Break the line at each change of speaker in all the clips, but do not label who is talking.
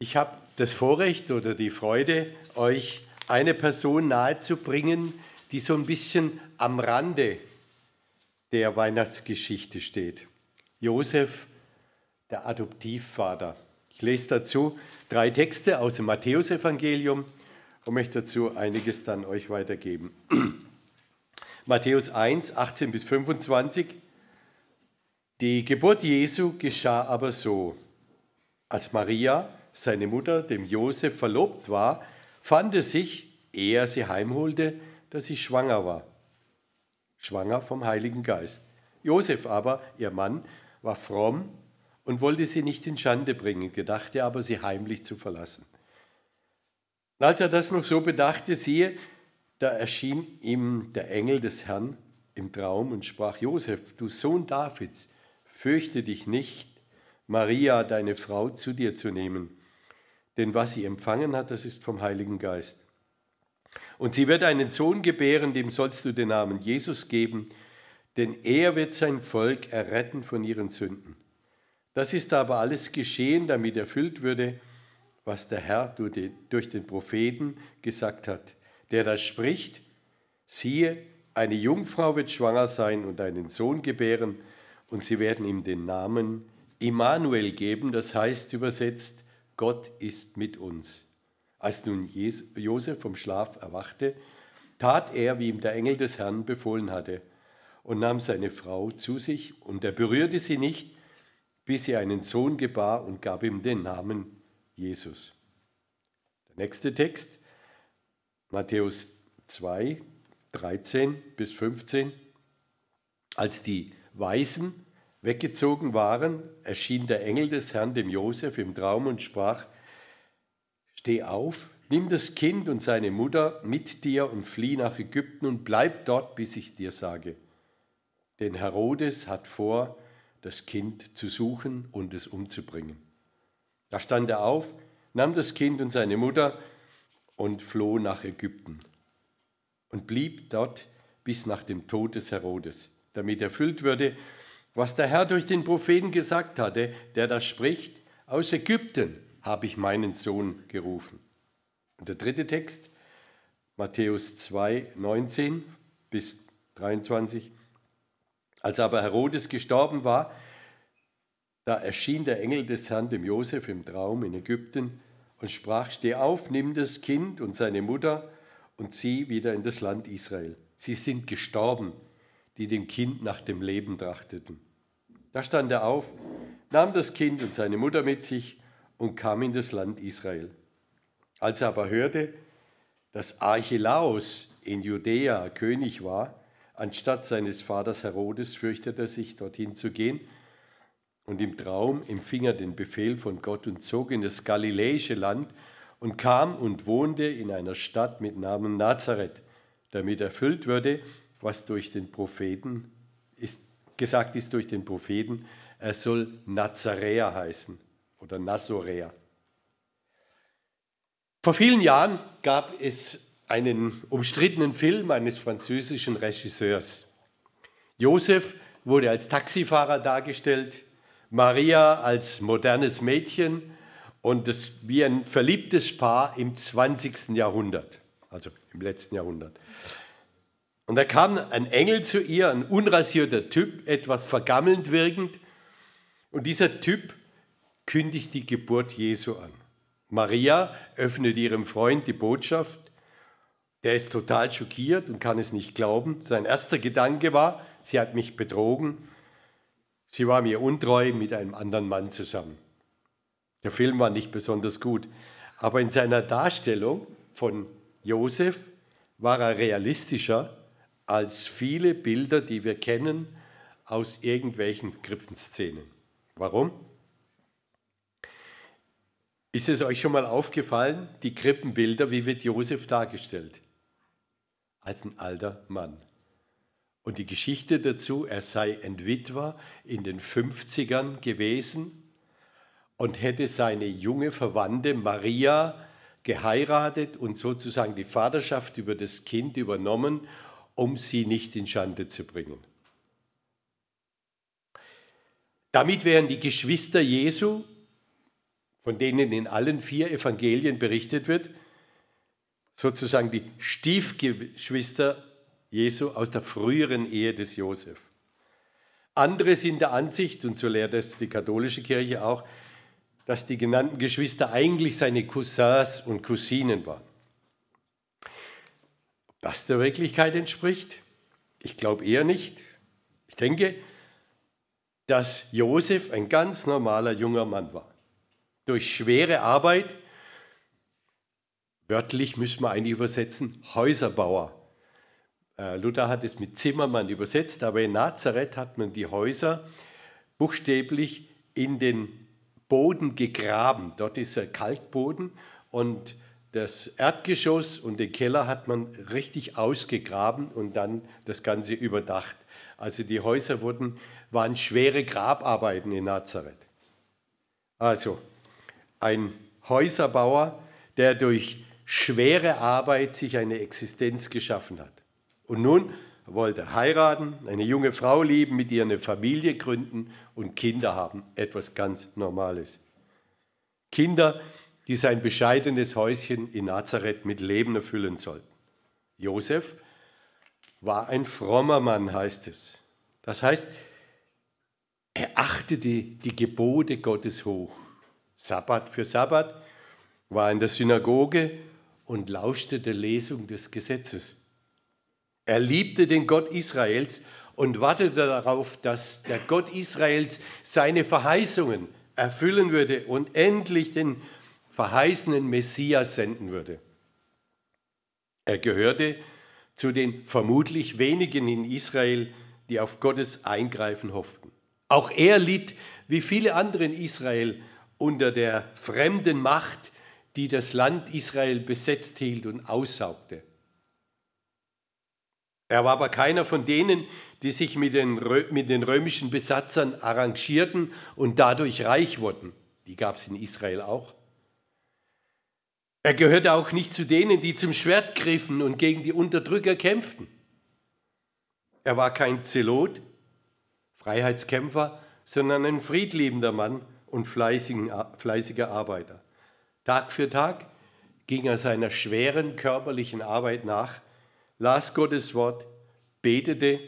Ich habe das Vorrecht oder die Freude, euch eine Person nahezubringen, die so ein bisschen am Rande der Weihnachtsgeschichte steht. Josef, der Adoptivvater. Ich lese dazu drei Texte aus dem Matthäusevangelium und möchte dazu einiges dann euch weitergeben. Matthäus 1, 18 bis 25. Die Geburt Jesu geschah aber so. Als Maria, seine Mutter, dem Josef verlobt war, fand es sich, ehe er sie heimholte, dass sie schwanger war. Schwanger vom Heiligen Geist. Josef aber, ihr Mann, war fromm und wollte sie nicht in Schande bringen, gedachte aber, sie heimlich zu verlassen. Und als er das noch so bedachte, siehe, da erschien ihm der Engel des Herrn im Traum und sprach, Josef, du Sohn Davids, fürchte dich nicht, Maria, deine Frau, zu dir zu nehmen, denn was sie empfangen hat, das ist vom Heiligen Geist. Und sie wird einen Sohn gebären, dem sollst du den Namen Jesus geben, denn er wird sein Volk erretten von ihren Sünden. Das ist aber alles geschehen, damit erfüllt würde, was der Herr durch den Propheten gesagt hat, der da spricht, siehe, eine Jungfrau wird schwanger sein und einen Sohn gebären, und sie werden ihm den Namen Immanuel geben, das heißt übersetzt, Gott ist mit uns. Als nun Josef vom Schlaf erwachte, tat er, wie ihm der Engel des Herrn befohlen hatte, und nahm seine Frau zu sich, und er berührte sie nicht, bis sie einen Sohn gebar und gab ihm den Namen Jesus. Der nächste Text, Matthäus 2, 13 bis 15. Als die Weisen weggezogen waren, erschien der Engel des Herrn dem Josef im Traum und sprach: Steh auf, nimm das Kind und seine Mutter mit dir und flieh nach Ägypten und bleib dort, bis ich dir sage. Denn Herodes hat vor, das Kind zu suchen und es umzubringen. Da stand er auf, nahm das Kind und seine Mutter und floh nach Ägypten und blieb dort bis nach dem Tod des Herodes, damit erfüllt würde, was der Herr durch den Propheten gesagt hatte, der da spricht, aus Ägypten habe ich meinen Sohn gerufen. Und der dritte Text, Matthäus 2, 19 bis 23. Als aber Herodes gestorben war, da erschien der Engel des Herrn dem Josef im Traum in Ägypten und sprach: Steh auf, nimm das Kind und seine Mutter und zieh wieder in das Land Israel. Sie sind gestorben, die dem Kind nach dem Leben trachteten. Da stand er auf, nahm das Kind und seine Mutter mit sich und kam in das Land Israel. Als er aber hörte, dass Archelaus in Judäa König war, Anstatt seines Vaters Herodes fürchtete er sich, dorthin zu gehen. Und im Traum empfing er den Befehl von Gott und zog in das galiläische Land und kam und wohnte in einer Stadt mit Namen Nazareth, damit erfüllt würde, was durch den Propheten ist, gesagt ist durch den Propheten, er soll Nazaräer heißen oder Nazoräer. Vor vielen Jahren gab es einen umstrittenen Film eines französischen Regisseurs. Josef wurde als Taxifahrer dargestellt, Maria als modernes Mädchen und das wie ein verliebtes Paar im 20. Jahrhundert, also im letzten Jahrhundert. Und da kam ein Engel zu ihr, ein unrasierter Typ, etwas vergammelnd wirkend, und dieser Typ kündigt die Geburt Jesu an. Maria öffnet ihrem Freund die Botschaft der ist total schockiert und kann es nicht glauben. Sein erster Gedanke war, sie hat mich betrogen. Sie war mir untreu mit einem anderen Mann zusammen. Der Film war nicht besonders gut, aber in seiner Darstellung von Josef war er realistischer als viele Bilder, die wir kennen aus irgendwelchen Krippenszenen. Warum? Ist es euch schon mal aufgefallen, die Krippenbilder, wie wird Josef dargestellt? als ein alter Mann. Und die Geschichte dazu, er sei Entwitwer in den 50ern gewesen und hätte seine junge Verwandte Maria geheiratet und sozusagen die Vaterschaft über das Kind übernommen, um sie nicht in Schande zu bringen. Damit wären die Geschwister Jesu von denen in allen vier Evangelien berichtet wird, sozusagen die Stiefgeschwister Jesu aus der früheren Ehe des Josef. Andere sind der Ansicht, und so lehrt es die katholische Kirche auch, dass die genannten Geschwister eigentlich seine Cousins und Cousinen waren. Das der Wirklichkeit entspricht? Ich glaube eher nicht. Ich denke, dass Josef ein ganz normaler junger Mann war. Durch schwere Arbeit, wörtlich müssen wir eigentlich übersetzen, Häuserbauer. Äh, Luther hat es mit Zimmermann übersetzt, aber in Nazareth hat man die Häuser buchstäblich in den Boden gegraben. Dort ist ein Kalkboden und das Erdgeschoss und den Keller hat man richtig ausgegraben und dann das Ganze überdacht. Also die Häuser wurden, waren schwere Grabarbeiten in Nazareth. Also ein Häuserbauer, der durch schwere Arbeit sich eine Existenz geschaffen hat. Und nun wollte heiraten, eine junge Frau lieben, mit ihr eine Familie gründen und Kinder haben. Etwas ganz Normales. Kinder, die sein bescheidenes Häuschen in Nazareth mit Leben erfüllen sollten. Josef war ein frommer Mann, heißt es. Das heißt, er achtete die Gebote Gottes hoch. Sabbat für Sabbat war in der Synagoge und lauschte der Lesung des Gesetzes. Er liebte den Gott Israels und wartete darauf, dass der Gott Israels seine Verheißungen erfüllen würde und endlich den verheißenen Messias senden würde. Er gehörte zu den vermutlich wenigen in Israel, die auf Gottes Eingreifen hofften. Auch er litt, wie viele andere in Israel, unter der fremden Macht, die das Land Israel besetzt hielt und aussaugte. Er war aber keiner von denen, die sich mit den, mit den römischen Besatzern arrangierten und dadurch reich wurden. Die gab es in Israel auch. Er gehörte auch nicht zu denen, die zum Schwert griffen und gegen die Unterdrücker kämpften. Er war kein Zelot, Freiheitskämpfer, sondern ein friedliebender Mann und fleißiger Arbeiter. Tag für Tag ging er seiner schweren körperlichen Arbeit nach las Gottes Wort, betete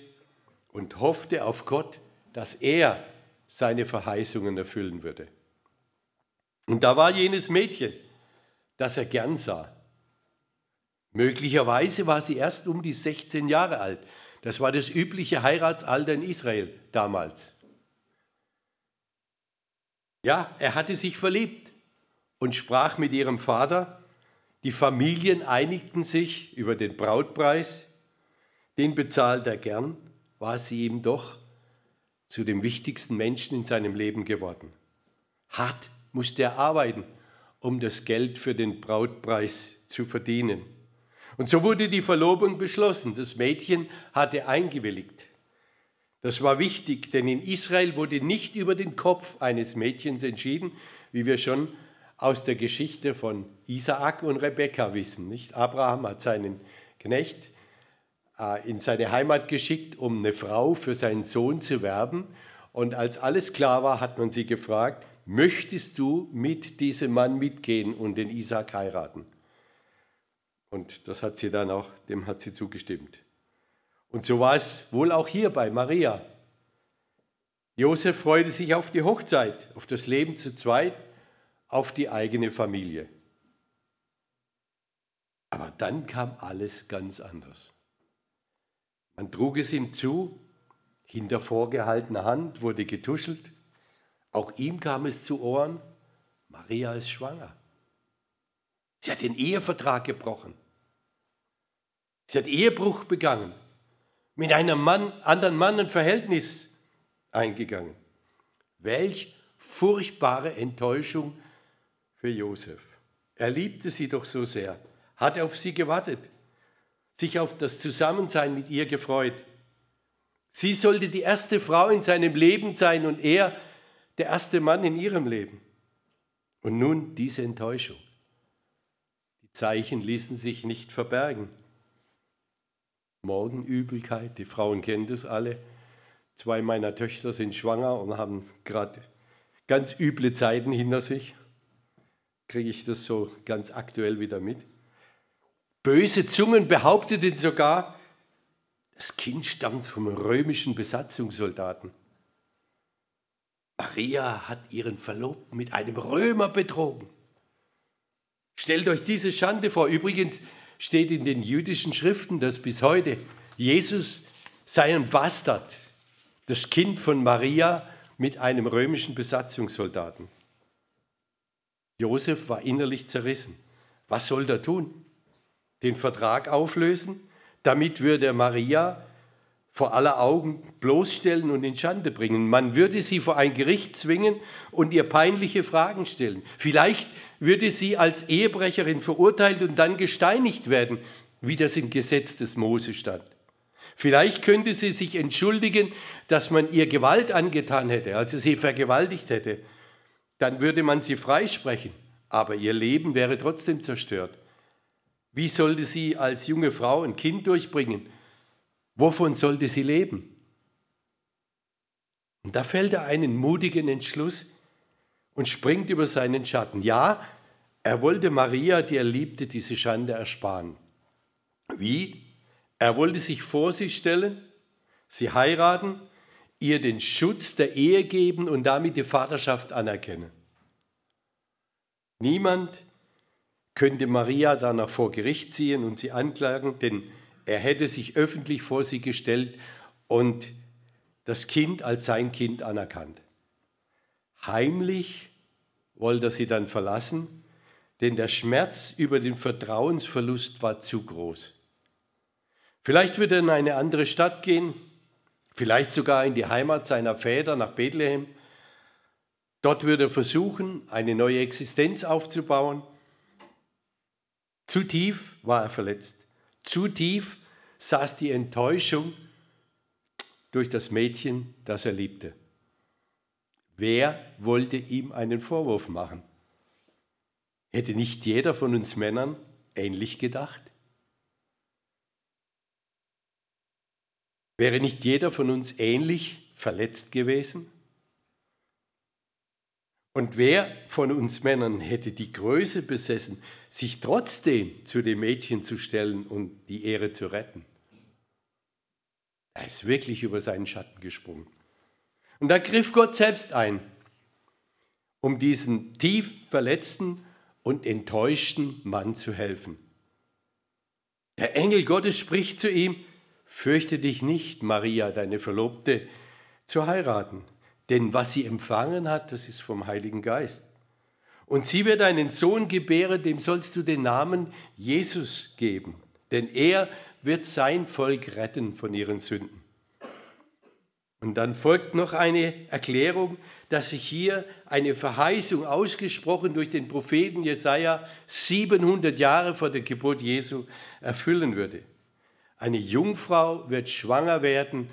und hoffte auf Gott, dass er seine Verheißungen erfüllen würde. Und da war jenes Mädchen, das er gern sah. Möglicherweise war sie erst um die 16 Jahre alt. Das war das übliche Heiratsalter in Israel damals. Ja, er hatte sich verliebt und sprach mit ihrem Vater, die Familien einigten sich über den Brautpreis, den bezahlt er gern, war sie ihm doch zu dem wichtigsten Menschen in seinem Leben geworden. Hart musste er arbeiten, um das Geld für den Brautpreis zu verdienen. Und so wurde die Verlobung beschlossen. Das Mädchen hatte eingewilligt. Das war wichtig, denn in Israel wurde nicht über den Kopf eines Mädchens entschieden, wie wir schon aus der Geschichte von Isaak und Rebekka wissen. Nicht? Abraham hat seinen Knecht äh, in seine Heimat geschickt, um eine Frau für seinen Sohn zu werben. Und als alles klar war, hat man sie gefragt, möchtest du mit diesem Mann mitgehen und den Isaak heiraten? Und das hat sie dann auch, dem hat sie zugestimmt. Und so war es wohl auch hier bei Maria. Josef freute sich auf die Hochzeit, auf das Leben zu zweit auf die eigene Familie. Aber dann kam alles ganz anders. Man trug es ihm zu, hinter vorgehaltener Hand wurde getuschelt. Auch ihm kam es zu Ohren, Maria ist schwanger. Sie hat den Ehevertrag gebrochen. Sie hat Ehebruch begangen, mit einem Mann, anderen Mann ein Verhältnis eingegangen. Welch furchtbare Enttäuschung für Josef. Er liebte sie doch so sehr, hat auf sie gewartet, sich auf das Zusammensein mit ihr gefreut. Sie sollte die erste Frau in seinem Leben sein und er der erste Mann in ihrem Leben. Und nun diese Enttäuschung. Die Zeichen ließen sich nicht verbergen. Morgenübelkeit, die Frauen kennen das alle. Zwei meiner Töchter sind schwanger und haben gerade ganz üble Zeiten hinter sich. kriege ich das so ganz aktuell wieder mit. Böse Zungen behaupteten sogar, das Kind stammt vom römischen Besatzungssoldaten. Maria hat ihren Verlobten mit einem Römer betrogen. Stellt euch diese Schande vor. Übrigens steht in den jüdischen Schriften, dass bis heute Jesus sei ein Bastard, das Kind von Maria mit einem römischen Besatzungssoldaten. Josef war innerlich zerrissen. Was soll er tun? Den Vertrag auflösen? Damit würde Maria vor aller Augen bloßstellen und in Schande bringen. Man würde sie vor ein Gericht zwingen und ihr peinliche Fragen stellen. Vielleicht würde sie als Ehebrecherin verurteilt und dann gesteinigt werden, wie das im Gesetz des Mose stand. Vielleicht könnte sie sich entschuldigen, dass man ihr Gewalt angetan hätte, also sie vergewaltigt hätte. Dann würde man sie freisprechen, aber ihr Leben wäre trotzdem zerstört. Wie sollte sie als junge Frau ein Kind durchbringen? Wovon sollte sie leben? Und da fällt er einen mutigen Entschluss und springt über seinen Schatten. Ja, er wollte Maria, die er liebte, diese Schande ersparen. Wie? Er wollte sich vor sie stellen, sie heiraten, ihr den Schutz der Ehe geben und damit die Vaterschaft anerkennen. Niemand könnte Maria danach vor Gericht ziehen und sie anklagen, denn er hätte sich öffentlich vor sie gestellt und das Kind als sein Kind anerkannt. Heimlich wollte er sie dann verlassen, denn der Schmerz über den Vertrauensverlust war zu groß. Vielleicht wird er in eine andere Stadt gehen, vielleicht sogar in die Heimat seiner Väter nach Bethlehem. Dort würde er versuchen, eine neue Existenz aufzubauen. Zu tief war er verletzt. Zu tief saß die Enttäuschung durch das Mädchen, das er liebte. Wer wollte ihm einen Vorwurf machen? Hätte nicht jeder von uns Männern ähnlich gedacht? Wäre nicht jeder von uns ähnlich verletzt gewesen? Und wer von uns Männern hätte die Größe besessen, sich trotzdem zu dem Mädchen zu stellen und die Ehre zu retten? Er ist wirklich über seinen Schatten gesprungen. Und da griff Gott selbst ein, um diesen tief verletzten und enttäuschten Mann zu helfen. Der Engel Gottes spricht zu ihm, Fürchte dich nicht, Maria, deine Verlobte, zu heiraten, denn was sie empfangen hat, das ist vom Heiligen Geist. Und sie wird einen Sohn gebären, dem sollst du den Namen Jesus geben, denn er wird sein Volk retten von ihren Sünden. Und dann folgt noch eine Erklärung, dass sich hier eine Verheißung ausgesprochen durch den Propheten Jesaja 700 Jahre vor der Geburt Jesu erfüllen würde. Eine Jungfrau wird schwanger werden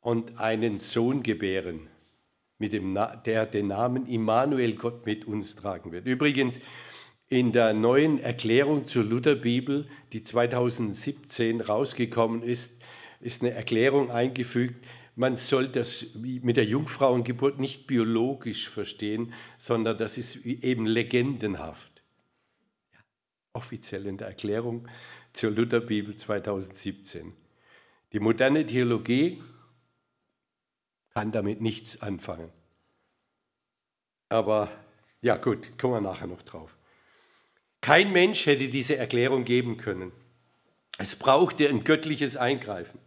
und einen Sohn gebären, mit dem, der den Namen Immanuel, Gott mit uns tragen wird. Übrigens, in der neuen Erklärung zur Lutherbibel, die 2017 rausgekommen ist, ist eine Erklärung eingefügt, man soll das mit der Jungfrauengeburt nicht biologisch verstehen, sondern das ist eben legendenhaft. Ja, offiziell in der Erklärung zur Lutherbibel 2017. Die moderne Theologie kann damit nichts anfangen. Aber ja gut, kommen wir nachher noch drauf. Kein Mensch hätte diese Erklärung geben können. Es brauchte ein göttliches Eingreifen.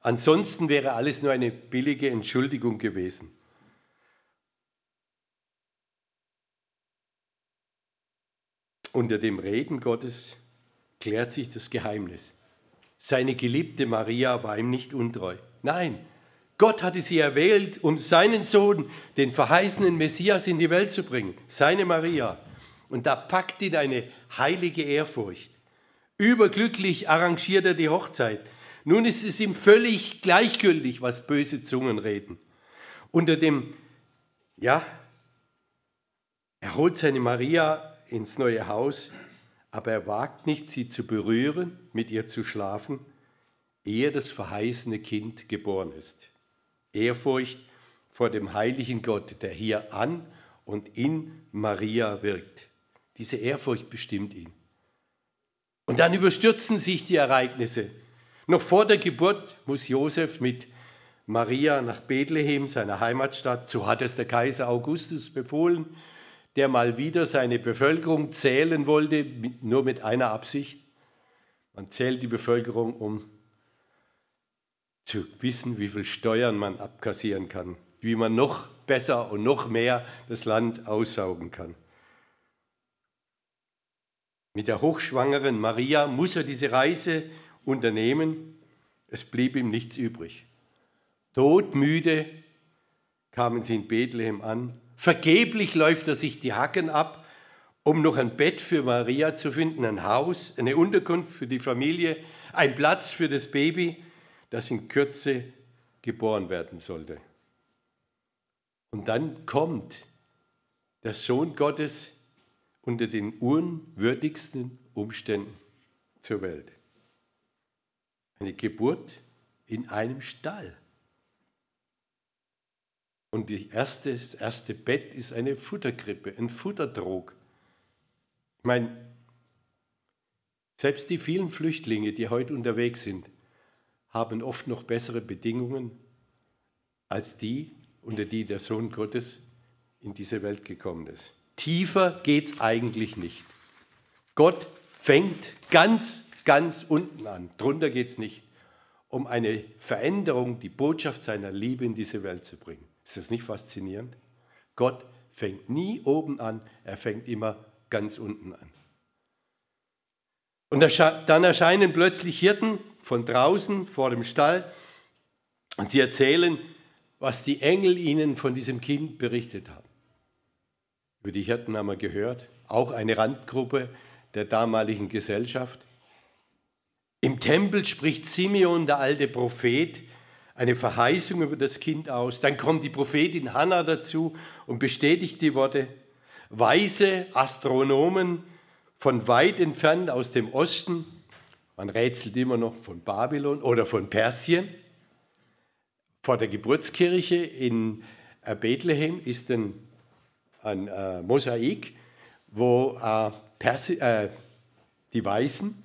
Ansonsten wäre alles nur eine billige Entschuldigung gewesen. Unter dem Reden Gottes klärt sich das Geheimnis. Seine geliebte Maria war ihm nicht untreu. Nein, Gott hatte sie erwählt, um seinen Sohn, den verheißenen Messias, in die Welt zu bringen. Seine Maria. Und da packt ihn eine heilige Ehrfurcht. Überglücklich arrangiert er die Hochzeit. Nun ist es ihm völlig gleichgültig, was böse Zungen reden. Unter dem, ja, er holt seine Maria ins neue Haus aber er wagt nicht, sie zu berühren, mit ihr zu schlafen, ehe das verheißene Kind geboren ist. Ehrfurcht vor dem heiligen Gott, der hier an und in Maria wirkt. Diese Ehrfurcht bestimmt ihn. Und dann überstürzen sich die Ereignisse. Noch vor der Geburt muss Josef mit Maria nach Bethlehem, seiner Heimatstadt, so hat es der Kaiser Augustus befohlen, der mal wieder seine Bevölkerung zählen wollte, nur mit einer Absicht. Man zählt die Bevölkerung, um zu wissen, wie viel Steuern man abkassieren kann, wie man noch besser und noch mehr das Land aussaugen kann. Mit der hochschwangeren Maria muss er diese Reise unternehmen. Es blieb ihm nichts übrig. Todmüde kamen sie in Bethlehem an. Vergeblich läuft er sich die Hacken ab, um noch ein Bett für Maria zu finden, ein Haus, eine Unterkunft für die Familie, ein Platz für das Baby, das in Kürze geboren werden sollte. Und dann kommt der Sohn Gottes unter den unwürdigsten Umständen zur Welt. Eine Geburt in einem Stall. Und erste, das erste Bett ist eine Futterkrippe, ein Futterdrog. Ich meine, selbst die vielen Flüchtlinge, die heute unterwegs sind, haben oft noch bessere Bedingungen als die, unter die der Sohn Gottes in diese Welt gekommen ist. Tiefer geht es eigentlich nicht. Gott fängt ganz, ganz unten an. Drunter geht es nicht, um eine Veränderung, die Botschaft seiner Liebe in diese Welt zu bringen. Ist das nicht faszinierend? Gott fängt nie oben an, er fängt immer ganz unten an. Und dann erscheinen plötzlich Hirten von draußen vor dem Stall und sie erzählen, was die Engel ihnen von diesem Kind berichtet haben. Über die Hirten haben wir gehört, auch eine Randgruppe der damaligen Gesellschaft. Im Tempel spricht Simeon, der alte Prophet, eine Verheißung über das Kind aus. Dann kommt die Prophetin Hannah dazu und bestätigt die Worte. Weise Astronomen von weit entfernt aus dem Osten, man rätselt immer noch von Babylon oder von Persien. Vor der Geburtskirche in äh, Bethlehem ist ein, ein äh, Mosaik, wo äh, äh, die Weißen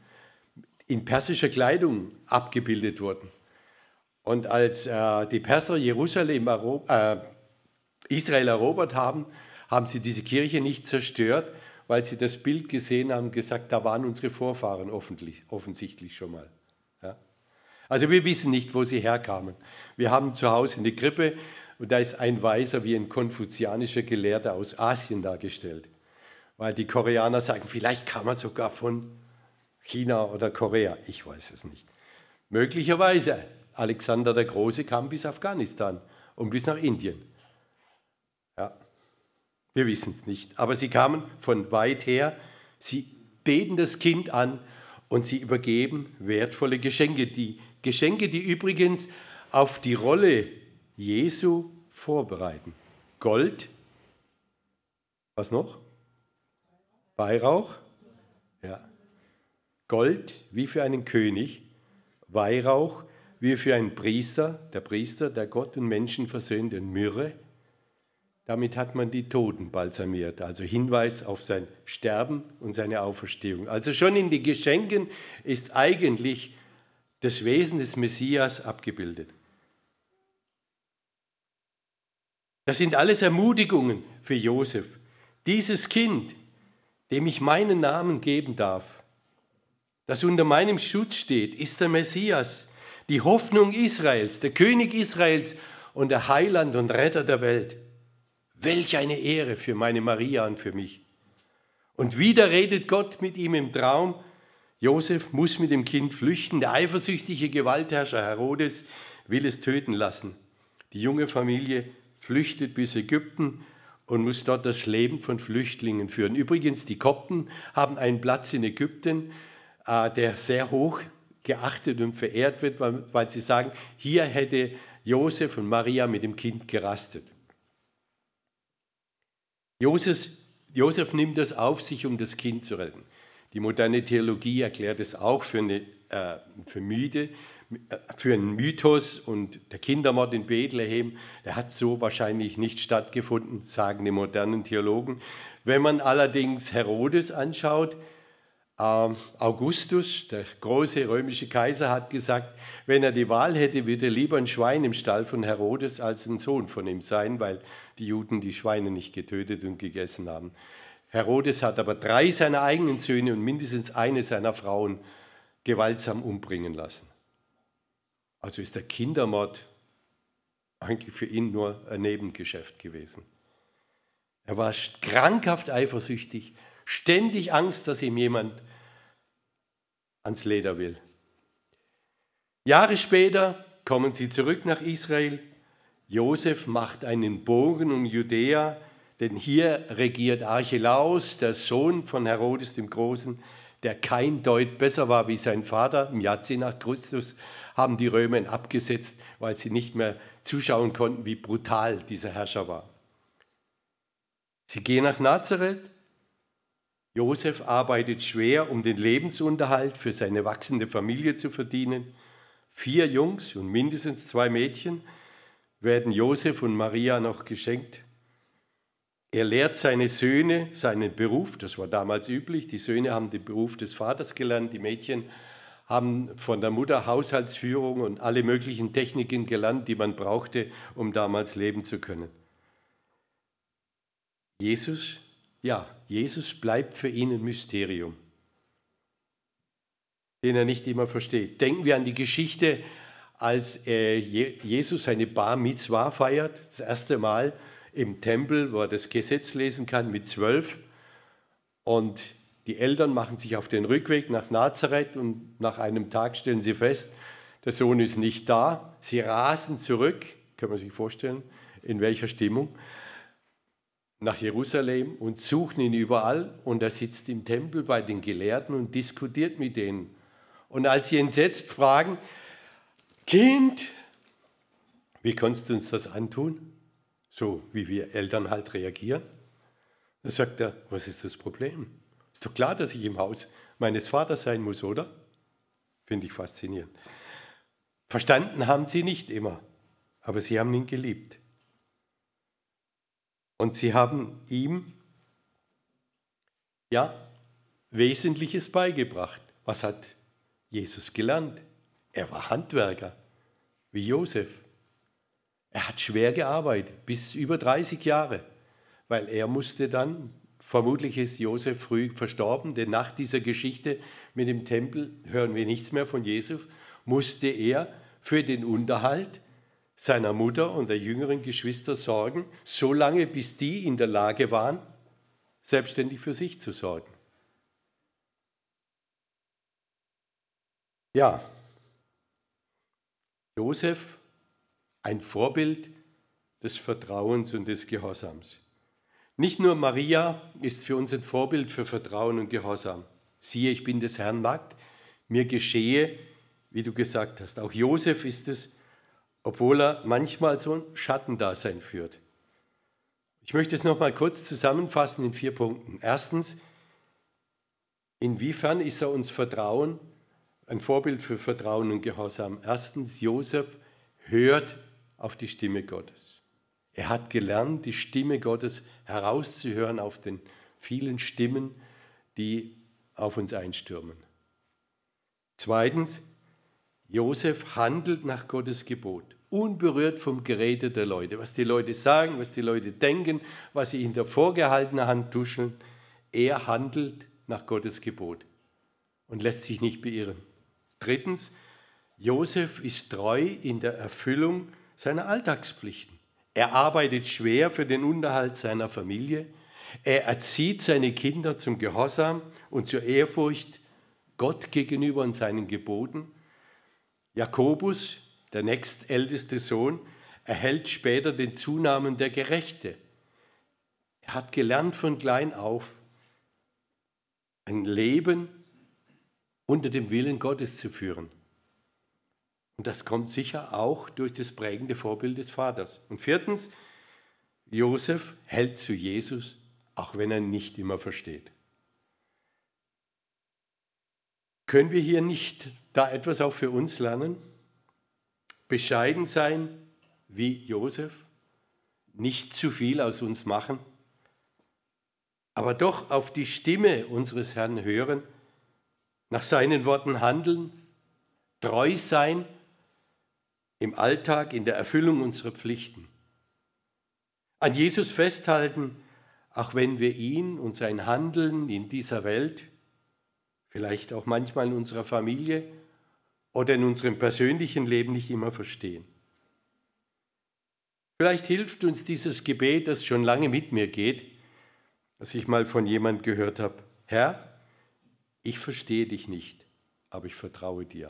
in persischer Kleidung abgebildet wurden. Und als äh, die Perser Jerusalem, äh, Israel erobert haben, haben sie diese Kirche nicht zerstört, weil sie das Bild gesehen haben gesagt, da waren unsere Vorfahren offensichtlich schon mal. Ja? Also wir wissen nicht, wo sie herkamen. Wir haben zu Hause eine Krippe und da ist ein Weiser wie ein konfuzianischer Gelehrter aus Asien dargestellt. Weil die Koreaner sagen, vielleicht kam er sogar von China oder Korea. Ich weiß es nicht. Möglicherweise. Alexander der Große kam bis Afghanistan und bis nach Indien. Ja, wir wissen es nicht. Aber sie kamen von weit her, sie beten das Kind an und sie übergeben wertvolle Geschenke. Die Geschenke, die übrigens auf die Rolle Jesu vorbereiten. Gold, was noch? Weihrauch, ja. Gold wie für einen König, Weihrauch wie für einen Priester, der Priester, der Gott und Menschen versöhnt, in Myrrhe. Damit hat man die Toten balsamiert, also Hinweis auf sein Sterben und seine Auferstehung. Also schon in den Geschenken ist eigentlich das Wesen des Messias abgebildet. Das sind alles Ermutigungen für Josef. Dieses Kind, dem ich meinen Namen geben darf, das unter meinem Schutz steht, ist der Messias, die Hoffnung Israels, der König Israels und der Heiland und Retter der Welt. Welch eine Ehre für meine Maria und für mich. Und wieder redet Gott mit ihm im Traum. Josef muss mit dem Kind flüchten. Der eifersüchtige Gewaltherrscher Herodes will es töten lassen. Die junge Familie flüchtet bis Ägypten und muss dort das Leben von Flüchtlingen führen. Übrigens, die Kopten haben einen Platz in Ägypten, äh, der sehr hoch geachtet und verehrt wird, weil sie sagen, hier hätte Josef und Maria mit dem Kind gerastet. Josef, Josef nimmt das auf sich, um das Kind zu retten. Die moderne Theologie erklärt es auch für, eine, äh, für müde, für einen Mythos und der Kindermord in Bethlehem, der hat so wahrscheinlich nicht stattgefunden, sagen die modernen Theologen. Wenn man allerdings Herodes anschaut, ähm, Augustus, der große römische Kaiser, hat gesagt, wenn er die Wahl hätte, würde er lieber ein Schwein im Stall von Herodes als ein Sohn von ihm sein, weil die Juden die Schweine nicht getötet und gegessen haben. Herodes hat aber drei seiner eigenen Söhne und mindestens eine seiner Frauen gewaltsam umbringen lassen. Also ist der Kindermord eigentlich für ihn nur ein Nebengeschäft gewesen. Er war krankhaft eifersüchtig, ständig Angst, dass ihm jemand ans Leder will. Jahre später kommen sie zurück nach Israel. Josef macht einen Bogen um Judäa, denn hier regiert Archelaus, der Sohn von Herodes dem Großen, der kein Deut besser war wie sein Vater. Im Jahr 10 nach Christus haben die Römer ihn abgesetzt, weil sie nicht mehr zuschauen konnten, wie brutal dieser Herrscher war. Sie gehen nach Nazareth Josef arbeitet schwer, um den Lebensunterhalt für seine wachsende Familie zu verdienen. Vier Jungs und mindestens zwei Mädchen werden Josef und Maria noch geschenkt. Er lehrt seine Söhne seinen Beruf, das war damals üblich. Die Söhne haben den Beruf des Vaters gelernt, die Mädchen haben von der Mutter Haushaltsführung und alle möglichen Techniken gelernt, die man brauchte, um damals leben zu können. Jesus ja, Jesus bleibt für ihn ein Mysterium, den er nicht immer versteht. Denken wir an die Geschichte, als Jesus seine Bar Mitzvah feiert, das erste Mal im Tempel, wo er das Gesetz lesen kann mit zwölf. Und die Eltern machen sich auf den Rückweg nach Nazareth und nach einem Tag stellen sie fest, der Sohn ist nicht da. Sie rasen zurück, kann man sich vorstellen, in welcher Stimmung nach Jerusalem und suchen ihn überall und er sitzt im Tempel bei den Gelehrten und diskutiert mit denen. Und als sie entsetzt fragen, Kind, wie kannst du uns das antun? So wie wir Eltern halt reagieren. Dann sagt er, was ist das Problem? Ist doch klar, dass ich im Haus meines Vaters sein muss, oder? Finde ich faszinierend. Verstanden haben sie nicht immer, aber sie haben ihn geliebt. Und sie haben ihm ja Wesentliches beigebracht. Was hat Jesus gelernt? Er war Handwerker, wie Josef. Er hat schwer gearbeitet, bis über 30 Jahre, weil er musste dann, vermutlich ist Josef früh verstorben, denn nach dieser Geschichte mit dem Tempel hören wir nichts mehr von Jesus, musste er für den Unterhalt seiner Mutter und der jüngeren Geschwister sorgen, solange bis die in der Lage waren, selbstständig für sich zu sorgen. Ja, Josef, ein Vorbild des Vertrauens und des Gehorsams. Nicht nur Maria ist für uns ein Vorbild für Vertrauen und Gehorsam. Siehe, ich bin des Herrn Magd, mir geschehe, wie du gesagt hast. Auch Josef ist es, obwohl er manchmal so ein Schattendasein führt. Ich möchte es nochmal kurz zusammenfassen in vier Punkten. Erstens, inwiefern ist er uns Vertrauen, ein Vorbild für Vertrauen und Gehorsam? Erstens, Josef hört auf die Stimme Gottes. Er hat gelernt, die Stimme Gottes herauszuhören auf den vielen Stimmen, die auf uns einstürmen. Zweitens, Josef handelt nach Gottes Gebot unberührt vom Gerede der Leute. Was die Leute sagen, was die Leute denken, was sie in der vorgehaltenen Hand tuscheln. Er handelt nach Gottes Gebot und lässt sich nicht beirren. Drittens, Josef ist treu in der Erfüllung seiner Alltagspflichten. Er arbeitet schwer für den Unterhalt seiner Familie. Er erzieht seine Kinder zum Gehorsam und zur Ehrfurcht Gott gegenüber und seinen Geboten. Jakobus der nächstälteste Sohn, erhält später den Zunamen der Gerechte. Er hat gelernt von klein auf, ein Leben unter dem Willen Gottes zu führen. Und das kommt sicher auch durch das prägende Vorbild des Vaters. Und viertens, Josef hält zu Jesus, auch wenn er nicht immer versteht. Können wir hier nicht da etwas auch für uns lernen? bescheiden sein wie Josef, nicht zu viel aus uns machen, aber doch auf die Stimme unseres Herrn hören, nach seinen Worten handeln, treu sein im Alltag, in der Erfüllung unserer Pflichten. An Jesus festhalten, auch wenn wir ihn und sein Handeln in dieser Welt, vielleicht auch manchmal in unserer Familie oder in unserem persönlichen Leben nicht immer verstehen. Vielleicht hilft uns dieses Gebet, das schon lange mit mir geht, dass ich mal von jemand gehört habe, Herr, ich verstehe dich nicht, aber ich vertraue dir.